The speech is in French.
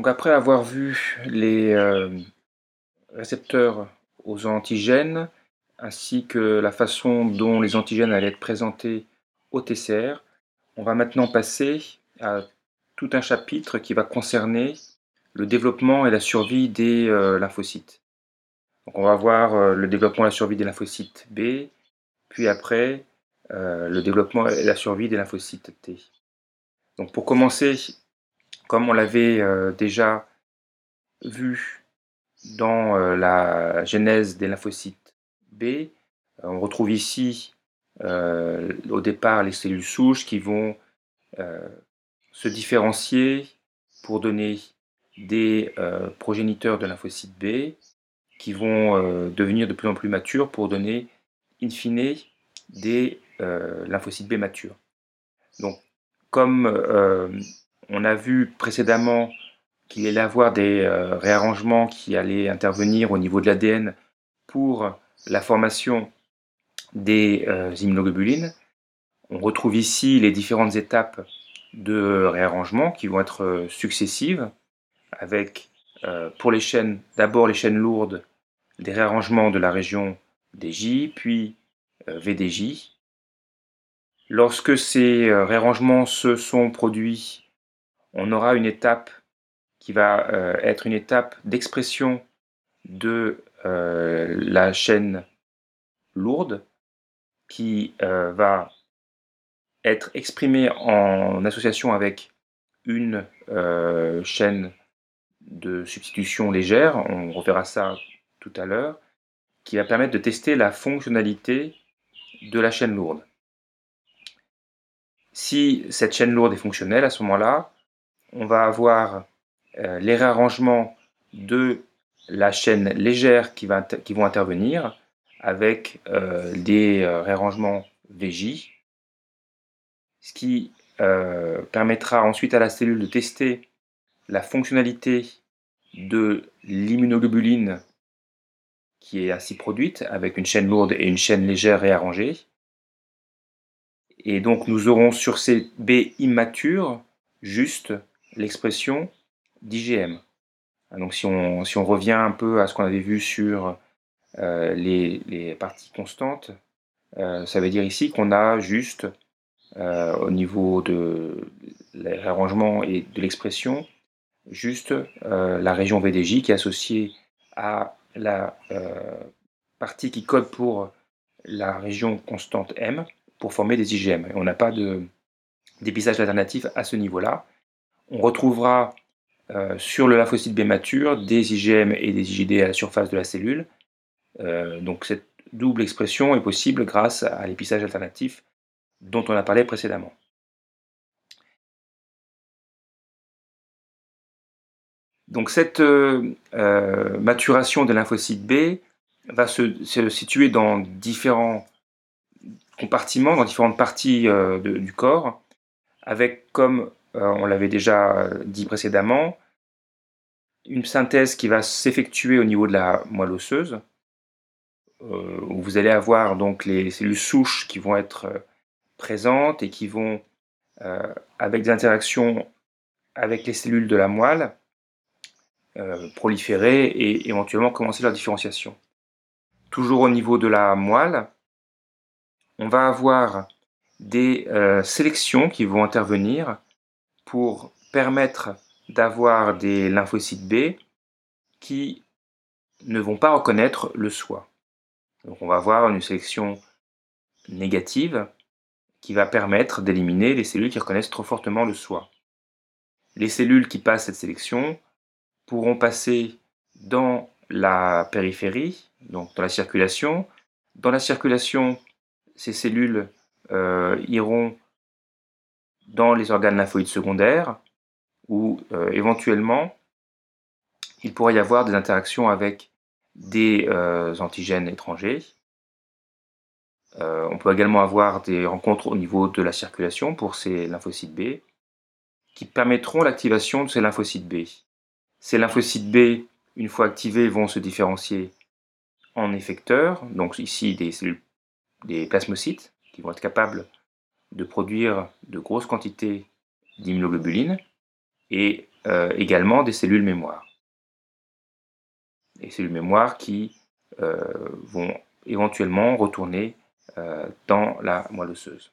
Donc après avoir vu les euh, récepteurs aux antigènes, ainsi que la façon dont les antigènes allaient être présentés au TCR, on va maintenant passer à tout un chapitre qui va concerner le développement et la survie des euh, lymphocytes. Donc on va voir euh, le développement et la survie des lymphocytes B, puis après le développement et la survie des lymphocytes T. Donc pour commencer, comme on l'avait euh, déjà vu dans euh, la genèse des lymphocytes B, euh, on retrouve ici au départ les cellules souches qui vont se différencier pour donner des progéniteurs de lymphocytes B qui vont devenir de plus en plus matures pour donner in fine des lymphocytes B matures. Donc comme on a vu précédemment qu'il allait avoir des euh, réarrangements qui allaient intervenir au niveau de l'ADN pour la formation des euh, immunoglobulines. On retrouve ici les différentes étapes de réarrangement qui vont être euh, successives, avec pour les chaînes, d'abord les chaînes lourdes, des réarrangements de la région DJ, puis VDJ. Lorsque ces réarrangements se sont produits on aura une étape qui va euh, être une étape d'expression de euh, la chaîne lourde qui euh, va être exprimée en association avec une chaîne de substitution légère, on reverra ça tout à l'heure, qui va permettre de tester la fonctionnalité de la chaîne lourde. Si cette chaîne lourde est fonctionnelle, à ce moment-là, on va avoir euh, les réarrangements de la chaîne légère qui, vont intervenir avec euh, des euh, réarrangements VJ, ce qui permettra ensuite à la cellule de tester la fonctionnalité de l'immunoglobuline qui est ainsi produite avec une chaîne lourde et une chaîne légère réarrangée. Et donc nous aurons sur ces B immatures juste l'expression d'IgM. Donc si on, si on, revient un peu à ce qu'on avait vu sur euh, les, parties constantes, euh, ça veut dire ici qu'on a juste euh, au niveau de l'arrangement et de l'expression, juste la région VDJ qui est associée à la partie qui code pour la région constante M pour former des IgM. on n'a pas de dépistage alternatif à ce niveau-là on retrouvera euh, sur le lymphocyte B mature des IgM et des IgD à la surface de la cellule. Euh, donc cette double expression est possible grâce à l'épissage alternatif dont on a parlé précédemment. Donc cette euh, maturation des lymphocytes B va se, situer dans différents compartiments, dans différentes parties du corps, avec comme on l'avait déjà dit précédemment, une synthèse qui va s'effectuer au niveau de la moelle osseuse, euh, où vous allez avoir donc les cellules souches qui vont être euh, présentes et qui vont, avec des interactions avec les cellules de la moelle, proliférer et éventuellement commencer leur différenciation. Toujours au niveau de la moelle, on va avoir des sélections qui vont intervenir pour permettre d'avoir des lymphocytes B qui ne vont pas reconnaître le soi. Donc on va avoir une sélection négative qui va permettre d'éliminer les cellules qui reconnaissent trop fortement le soi. Les cellules qui passent cette sélection pourront passer dans la périphérie, donc dans la circulation. Dans la circulation, ces cellules euh, iront dans les organes lymphoïdes secondaires, où euh, éventuellement il pourrait y avoir des interactions avec des euh, antigènes étrangers. Euh, on peut également avoir des rencontres au niveau de la circulation pour ces lymphocytes B qui permettront l'activation de ces lymphocytes B. Ces lymphocytes B, une fois activés, vont se différencier en effecteurs, donc ici des cellules, des plasmocytes qui vont être capables de produire de grosses quantités d'immunoglobulines et euh, également des cellules mémoire. Des cellules mémoire qui vont éventuellement retourner dans la moelle osseuse.